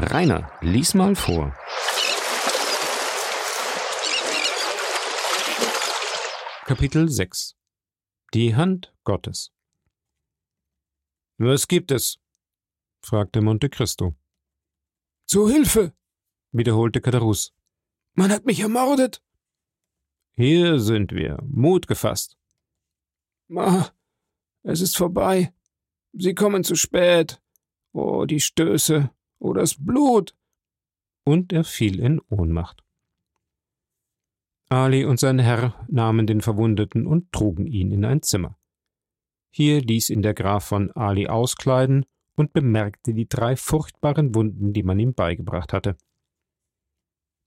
Rainer, lies mal vor. Kapitel 6 Die Hand Gottes Was gibt es? fragte Monte Cristo. Zu Hilfe! wiederholte Kadarus. Man hat mich ermordet! Hier sind wir, Mut gefasst. Ah, es ist vorbei. Sie kommen zu spät. Oh, die Stöße. Oh, das Blut. Und er fiel in Ohnmacht. Ali und sein Herr nahmen den Verwundeten und trugen ihn in ein Zimmer. Hier ließ ihn der Graf von Ali auskleiden und bemerkte die drei furchtbaren Wunden, die man ihm beigebracht hatte.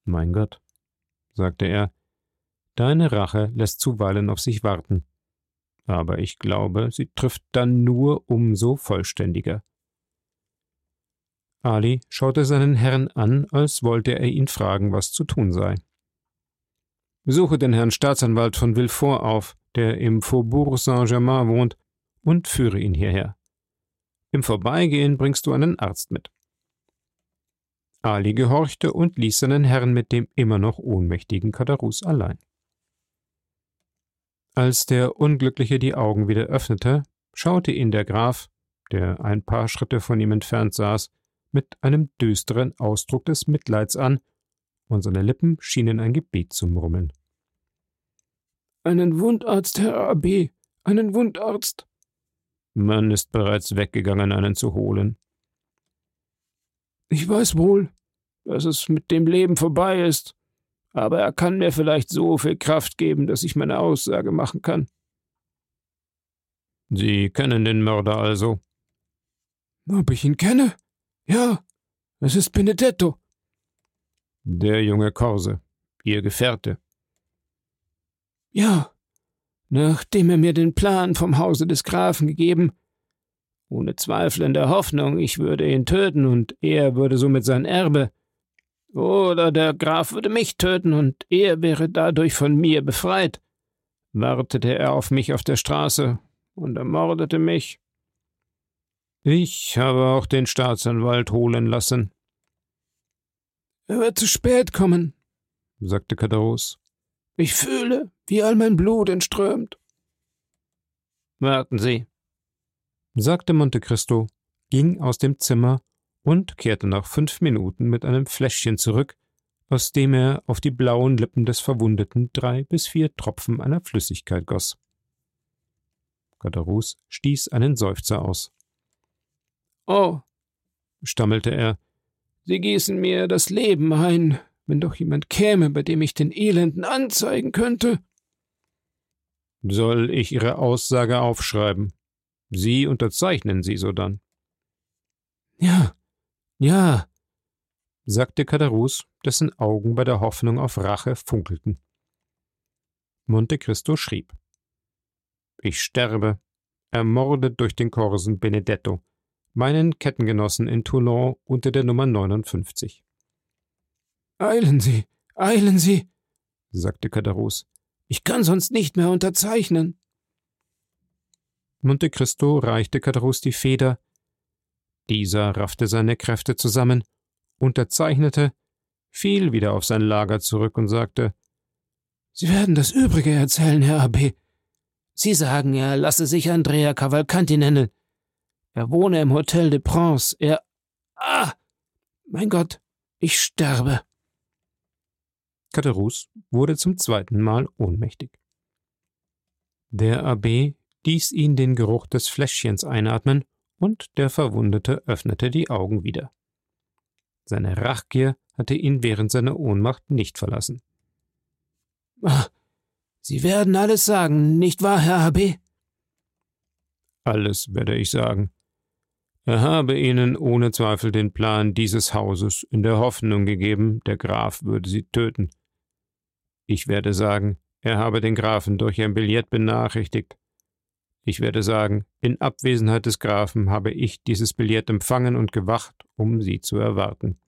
Mein Gott, sagte er, deine Rache lässt zuweilen auf sich warten, aber ich glaube, sie trifft dann nur umso vollständiger. Ali schaute seinen Herrn an, als wollte er ihn fragen, was zu tun sei. Suche den Herrn Staatsanwalt von Villefort auf, der im Faubourg Saint-Germain wohnt, und führe ihn hierher. Im Vorbeigehen bringst du einen Arzt mit. Ali gehorchte und ließ seinen Herrn mit dem immer noch ohnmächtigen Kadarus allein. Als der Unglückliche die Augen wieder öffnete, schaute ihn der Graf, der ein paar Schritte von ihm entfernt saß, mit einem düsteren Ausdruck des Mitleids an und seine Lippen schienen ein Gebet zu murmeln. Einen Wundarzt, Herr AB, einen Wundarzt. Man ist bereits weggegangen, einen zu holen. Ich weiß wohl, dass es mit dem Leben vorbei ist, aber er kann mir vielleicht so viel Kraft geben, dass ich meine Aussage machen kann. Sie kennen den Mörder also? Ob ich ihn kenne? Ja, es ist Benedetto. Der junge Korse, Ihr Gefährte. Ja, nachdem er mir den Plan vom Hause des Grafen gegeben, ohne Zweifel in der Hoffnung, ich würde ihn töten und er würde somit sein Erbe, oder der Graf würde mich töten und er wäre dadurch von mir befreit, wartete er auf mich auf der Straße und ermordete mich. Ich habe auch den Staatsanwalt holen lassen. Er wird zu spät kommen, sagte Kadarus. Ich fühle, wie all mein Blut entströmt. Warten Sie, sagte Monte Cristo, ging aus dem Zimmer und kehrte nach fünf Minuten mit einem Fläschchen zurück, aus dem er auf die blauen Lippen des Verwundeten drei bis vier Tropfen einer Flüssigkeit goss. Kadarus stieß einen Seufzer aus. Oh, stammelte er, Sie gießen mir das Leben ein, wenn doch jemand käme, bei dem ich den Elenden anzeigen könnte. Soll ich Ihre Aussage aufschreiben? Sie unterzeichnen sie sodann. Ja, ja, sagte Kadarus, dessen Augen bei der Hoffnung auf Rache funkelten. Monte Cristo schrieb: Ich sterbe, ermordet durch den Korsen Benedetto, meinen Kettengenossen in Toulon unter der Nummer 59. Eilen Sie, eilen Sie, sagte Cadarus. Ich kann sonst nicht mehr unterzeichnen. Monte Cristo reichte Cadarus die Feder. Dieser raffte seine Kräfte zusammen, unterzeichnete, fiel wieder auf sein Lager zurück und sagte: Sie werden das Übrige erzählen, Herr Abbé. Sie sagen, er lasse sich Andrea Cavalcanti nennen. Er wohne im Hotel de Prince. Er. Ah! Mein Gott, ich sterbe. Caterus wurde zum zweiten Mal ohnmächtig. Der Abb ließ ihn den Geruch des Fläschchens einatmen, und der Verwundete öffnete die Augen wieder. Seine Rachgier hatte ihn während seiner Ohnmacht nicht verlassen. Ah, Sie werden alles sagen, nicht wahr, Herr Abb? Alles werde ich sagen. Er habe ihnen ohne Zweifel den Plan dieses Hauses in der Hoffnung gegeben, der Graf würde sie töten. Ich werde sagen, er habe den Grafen durch ein Billett benachrichtigt. Ich werde sagen, in Abwesenheit des Grafen habe ich dieses Billett empfangen und gewacht, um sie zu erwarten.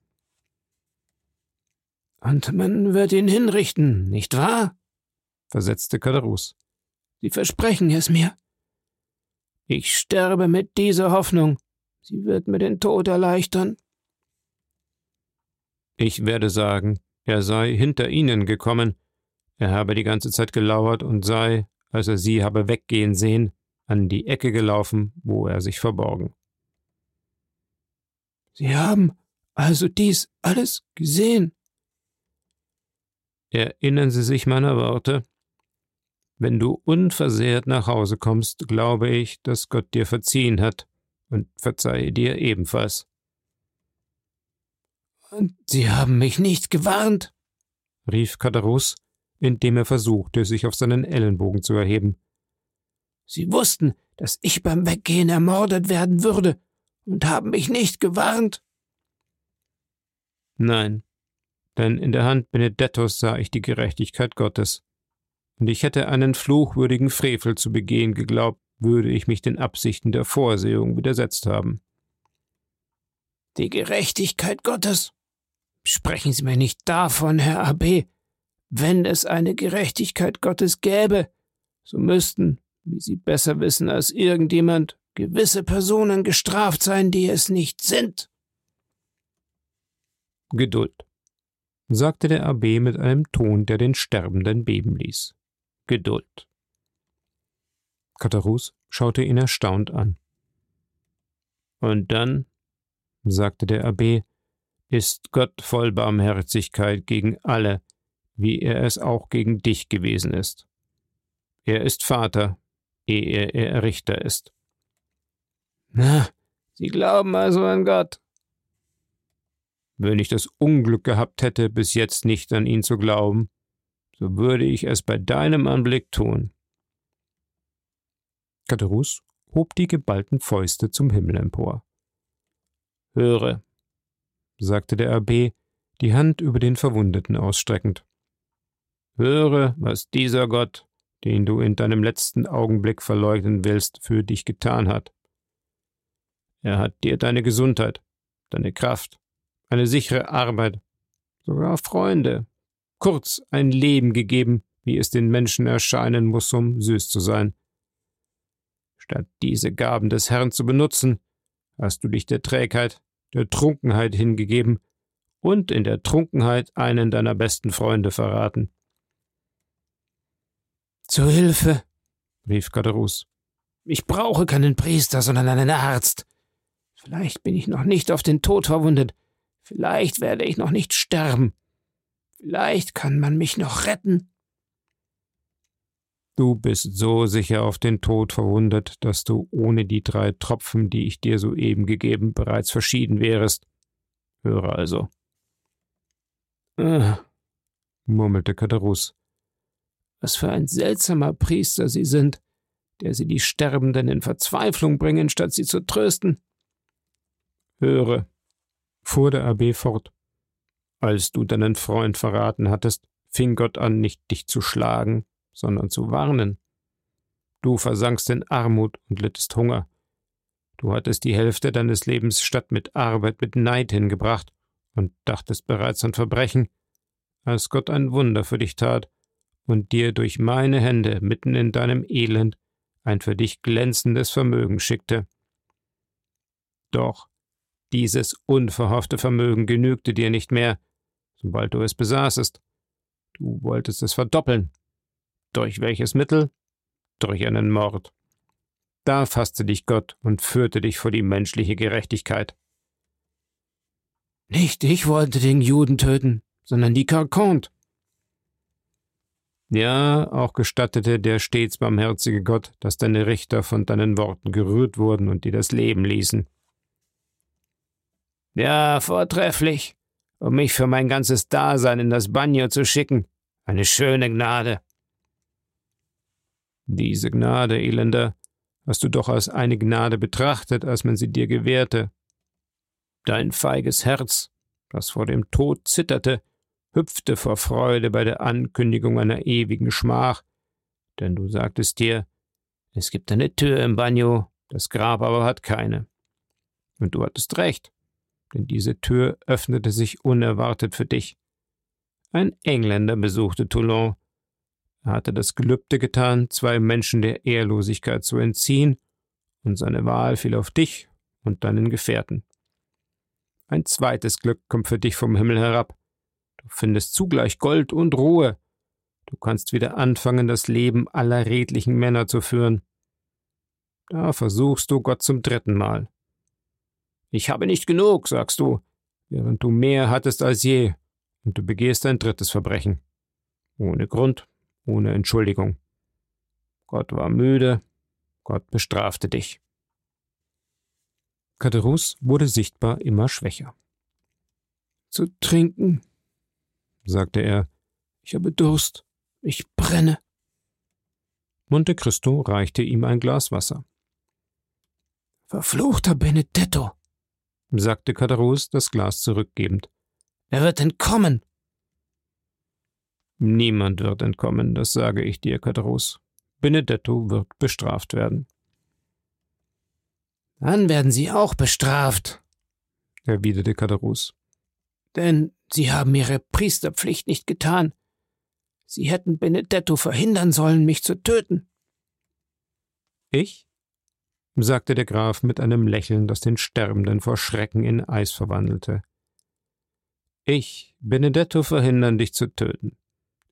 Und man wird ihn hinrichten, nicht wahr? versetzte Kaderus. Sie versprechen es mir. Ich sterbe mit dieser Hoffnung. Sie wird mir den Tod erleichtern. Ich werde sagen, er sei hinter ihnen gekommen, er habe die ganze Zeit gelauert und sei, als er sie habe weggehen sehen, an die Ecke gelaufen, wo er sich verborgen. Sie haben also dies alles gesehen? Erinnern Sie sich meiner Worte? Wenn du unversehrt nach Hause kommst, glaube ich, dass Gott dir verziehen hat und verzeihe dir ebenfalls. Und Sie haben mich nicht gewarnt? rief Kadarus, indem er versuchte, sich auf seinen Ellenbogen zu erheben. Sie wussten, dass ich beim Weggehen ermordet werden würde und haben mich nicht gewarnt? Nein, denn in der Hand Benedettos sah ich die Gerechtigkeit Gottes. Und ich hätte einen fluchwürdigen Frevel zu begehen geglaubt, würde ich mich den Absichten der Vorsehung widersetzt haben. Die Gerechtigkeit Gottes? Sprechen Sie mir nicht davon, Herr Abb. Wenn es eine Gerechtigkeit Gottes gäbe, so müssten, wie Sie besser wissen als irgendjemand, gewisse Personen gestraft sein, die es nicht sind. Geduld, sagte der Abb mit einem Ton, der den Sterbenden beben ließ. Geduld. Katarus schaute ihn erstaunt an. Und dann, sagte der Abb, ist Gott voll Barmherzigkeit gegen alle, wie er es auch gegen dich gewesen ist. Er ist Vater, ehe er Richter ist. Na, Sie glauben also an Gott. Wenn ich das Unglück gehabt hätte, bis jetzt nicht an ihn zu glauben, so würde ich es bei deinem Anblick tun. Katerus hob die geballten Fäuste zum Himmel empor. Höre, sagte der Abb, die Hand über den Verwundeten ausstreckend. Höre, was dieser Gott, den du in deinem letzten Augenblick verleugnen willst, für dich getan hat. Er hat dir deine Gesundheit, deine Kraft, eine sichere Arbeit, sogar Freunde, kurz ein Leben gegeben, wie es den Menschen erscheinen muss, um süß zu sein. Statt diese Gaben des Herrn zu benutzen, hast du dich der Trägheit, der Trunkenheit hingegeben und in der Trunkenheit einen deiner besten Freunde verraten. Zu Hilfe, rief Kaderus. Ich brauche keinen Priester, sondern einen Arzt. Vielleicht bin ich noch nicht auf den Tod verwundet. Vielleicht werde ich noch nicht sterben. Vielleicht kann man mich noch retten. Du bist so sicher auf den Tod verwundet, dass du ohne die drei Tropfen, die ich dir soeben gegeben, bereits verschieden wärest. Höre also. Ah, murmelte Kaderus. Was für ein seltsamer Priester Sie sind, der Sie die Sterbenden in Verzweiflung bringen, statt sie zu trösten. Höre, fuhr der Abb fort. Als du deinen Freund verraten hattest, fing Gott an, nicht dich zu schlagen, sondern zu warnen. Du versankst in Armut und littest Hunger. Du hattest die Hälfte deines Lebens statt mit Arbeit mit Neid hingebracht und dachtest bereits an Verbrechen, als Gott ein Wunder für dich tat und dir durch meine Hände mitten in deinem Elend ein für dich glänzendes Vermögen schickte. Doch dieses unverhoffte Vermögen genügte dir nicht mehr, sobald du es besaßest. Du wolltest es verdoppeln durch welches Mittel? Durch einen Mord. Da fasste dich Gott und führte dich vor die menschliche Gerechtigkeit. Nicht ich wollte den Juden töten, sondern die Carcont. Ja, auch gestattete der stets barmherzige Gott, dass deine Richter von deinen Worten gerührt wurden und dir das Leben ließen. Ja, vortrefflich, um mich für mein ganzes Dasein in das Banjo zu schicken. Eine schöne Gnade. Diese Gnade, Elender, hast du doch als eine Gnade betrachtet, als man sie dir gewährte. Dein feiges Herz, das vor dem Tod zitterte, hüpfte vor Freude bei der Ankündigung einer ewigen Schmach, denn du sagtest dir, es gibt eine Tür im Bagno, das Grab aber hat keine. Und du hattest recht, denn diese Tür öffnete sich unerwartet für dich. Ein Engländer besuchte Toulon, er hatte das Gelübde getan, zwei Menschen der Ehrlosigkeit zu entziehen, und seine Wahl fiel auf dich und deinen Gefährten. Ein zweites Glück kommt für dich vom Himmel herab. Du findest zugleich Gold und Ruhe. Du kannst wieder anfangen, das Leben aller redlichen Männer zu führen. Da versuchst du Gott zum dritten Mal. Ich habe nicht genug, sagst du, während du mehr hattest als je, und du begehst ein drittes Verbrechen. Ohne Grund, ohne Entschuldigung. Gott war müde, Gott bestrafte dich. Katerus wurde sichtbar immer schwächer. Zu trinken, sagte er, ich habe Durst, ich brenne. Monte Cristo reichte ihm ein Glas Wasser. Verfluchter Benedetto, sagte Cadarus, das Glas zurückgebend. Er wird entkommen. Niemand wird entkommen, das sage ich dir, Cadarus. Benedetto wird bestraft werden. Dann werden Sie auch bestraft, erwiderte Cadarus. Denn Sie haben Ihre Priesterpflicht nicht getan. Sie hätten Benedetto verhindern sollen, mich zu töten. Ich? sagte der Graf mit einem Lächeln, das den Sterbenden vor Schrecken in Eis verwandelte. Ich, Benedetto, verhindern, dich zu töten.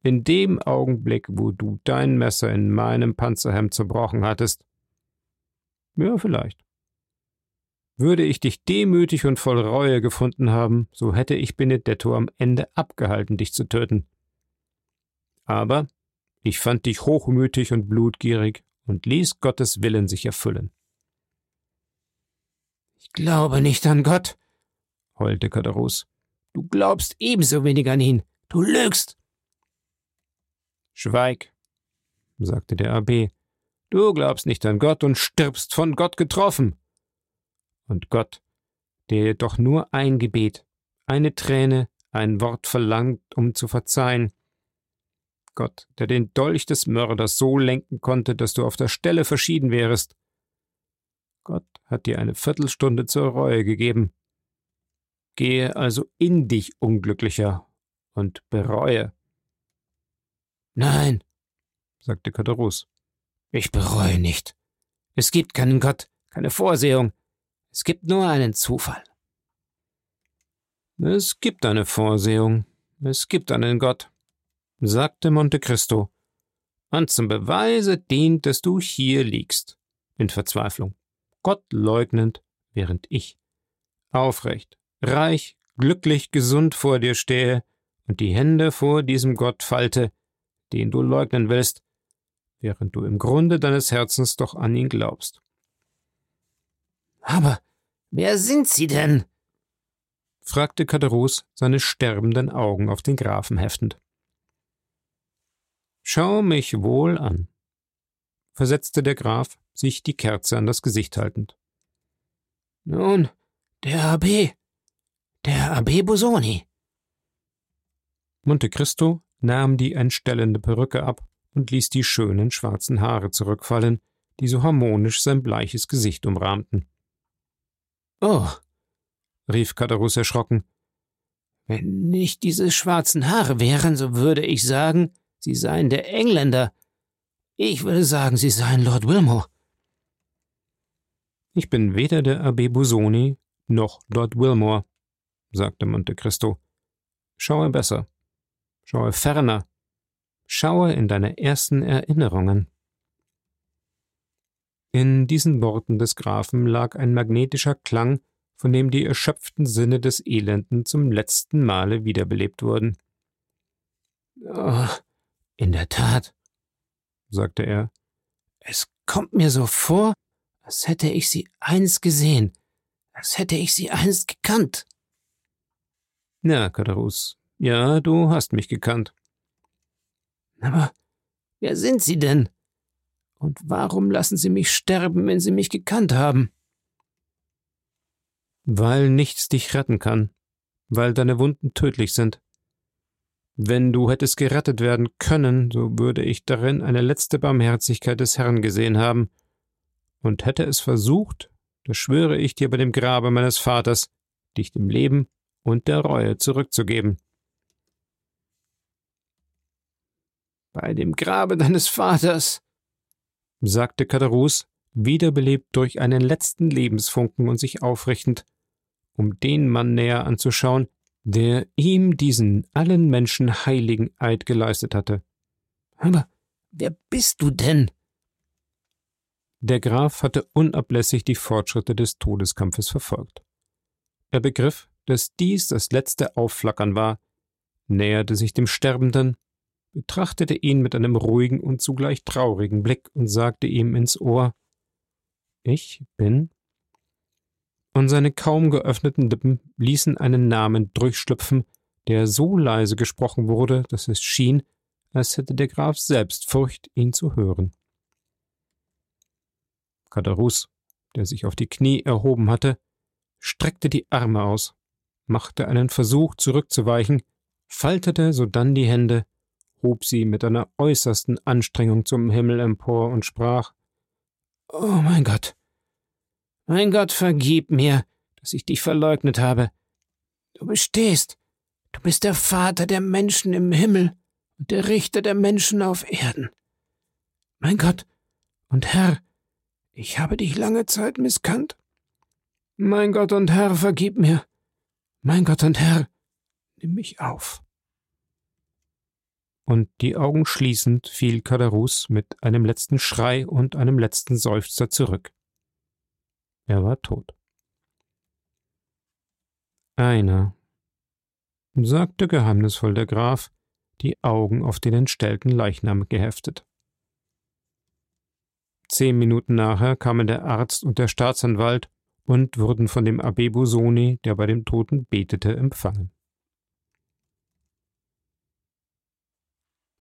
In dem Augenblick, wo du dein Messer in meinem Panzerhemd zerbrochen hattest. Ja, vielleicht. Würde ich dich demütig und voll Reue gefunden haben, so hätte ich Benedetto am Ende abgehalten, dich zu töten. Aber ich fand dich hochmütig und blutgierig und ließ Gottes Willen sich erfüllen. Ich glaube nicht an Gott, heulte Kadarus. Du glaubst ebenso wenig an ihn. Du lügst. Schweig, sagte der Abb. Du glaubst nicht an Gott und stirbst von Gott getroffen. Und Gott, der doch nur ein Gebet, eine Träne, ein Wort verlangt, um zu verzeihen. Gott, der den Dolch des Mörders so lenken konnte, dass du auf der Stelle verschieden wärest. Gott hat dir eine Viertelstunde zur Reue gegeben. Gehe also in dich, Unglücklicher, und bereue. Nein, sagte Katerus, ich bereue nicht. Es gibt keinen Gott, keine Vorsehung. Es gibt nur einen Zufall. Es gibt eine Vorsehung. Es gibt einen Gott, sagte Monte Cristo. Und zum Beweise dient, dass du hier liegst, in Verzweiflung. Gott leugnend, während ich aufrecht, reich, glücklich, gesund vor dir stehe und die Hände vor diesem Gott falte, den du leugnen willst, während du im Grunde deines Herzens doch an ihn glaubst. Aber wer sind Sie denn? fragte Kaderus, seine sterbenden Augen auf den Grafen heftend. Schau mich wohl an, versetzte der Graf, sich die Kerze an das Gesicht haltend. Nun, der Abb, der Abb Bosoni. Monte Cristo nahm die entstellende Perücke ab und ließ die schönen schwarzen Haare zurückfallen, die so harmonisch sein bleiches Gesicht umrahmten. Oh, rief Kadarus erschrocken. Wenn nicht diese schwarzen Haare wären, so würde ich sagen, sie seien der Engländer. Ich würde sagen, sie seien Lord Wilmore. Ich bin weder der Abbé Busoni noch Lord Wilmore, sagte Monte Cristo. Schaue besser. Schaue ferner. Schaue in deine ersten Erinnerungen. In diesen Worten des Grafen lag ein magnetischer Klang, von dem die erschöpften Sinne des Elenden zum letzten Male wiederbelebt wurden. Oh, in der Tat, sagte er. Es kommt mir so vor, als hätte ich sie einst gesehen, als hätte ich sie einst gekannt. Na, Kadarus, ja, du hast mich gekannt. Aber wer sind Sie denn? Und warum lassen Sie mich sterben, wenn Sie mich gekannt haben? Weil nichts dich retten kann, weil deine Wunden tödlich sind. Wenn du hättest gerettet werden können, so würde ich darin eine letzte Barmherzigkeit des Herrn gesehen haben, und hätte es versucht, das schwöre ich dir bei dem Grabe meines Vaters, dich dem Leben und der Reue zurückzugeben. Bei dem Grabe deines Vaters, sagte Kadarus, wiederbelebt durch einen letzten Lebensfunken und sich aufrichtend, um den Mann näher anzuschauen, der ihm diesen allen Menschen heiligen Eid geleistet hatte. Aber wer bist du denn? Der Graf hatte unablässig die Fortschritte des Todeskampfes verfolgt. Er begriff, dass dies das letzte Aufflackern war, näherte sich dem Sterbenden, betrachtete ihn mit einem ruhigen und zugleich traurigen Blick und sagte ihm ins Ohr Ich bin und seine kaum geöffneten Lippen ließen einen Namen durchschlüpfen, der so leise gesprochen wurde, dass es schien, als hätte der Graf selbst Furcht, ihn zu hören. Kadarus, der sich auf die Knie erhoben hatte, streckte die Arme aus, machte einen Versuch zurückzuweichen, faltete sodann die Hände, hob sie mit einer äußersten Anstrengung zum Himmel empor und sprach Oh mein Gott, mein Gott, vergib mir, dass ich dich verleugnet habe. Du bestehst. Du bist der Vater der Menschen im Himmel und der Richter der Menschen auf Erden. Mein Gott und Herr, ich habe dich lange Zeit misskannt. Mein Gott und Herr, vergib mir. Mein Gott und Herr, nimm mich auf. Und die Augen schließend fiel Kadarus mit einem letzten Schrei und einem letzten Seufzer zurück. Er war tot. Einer, sagte geheimnisvoll der Graf, die Augen auf den entstellten Leichnam geheftet. Zehn Minuten nachher kamen der Arzt und der Staatsanwalt und wurden von dem Abbé Busoni, der bei dem Toten betete, empfangen.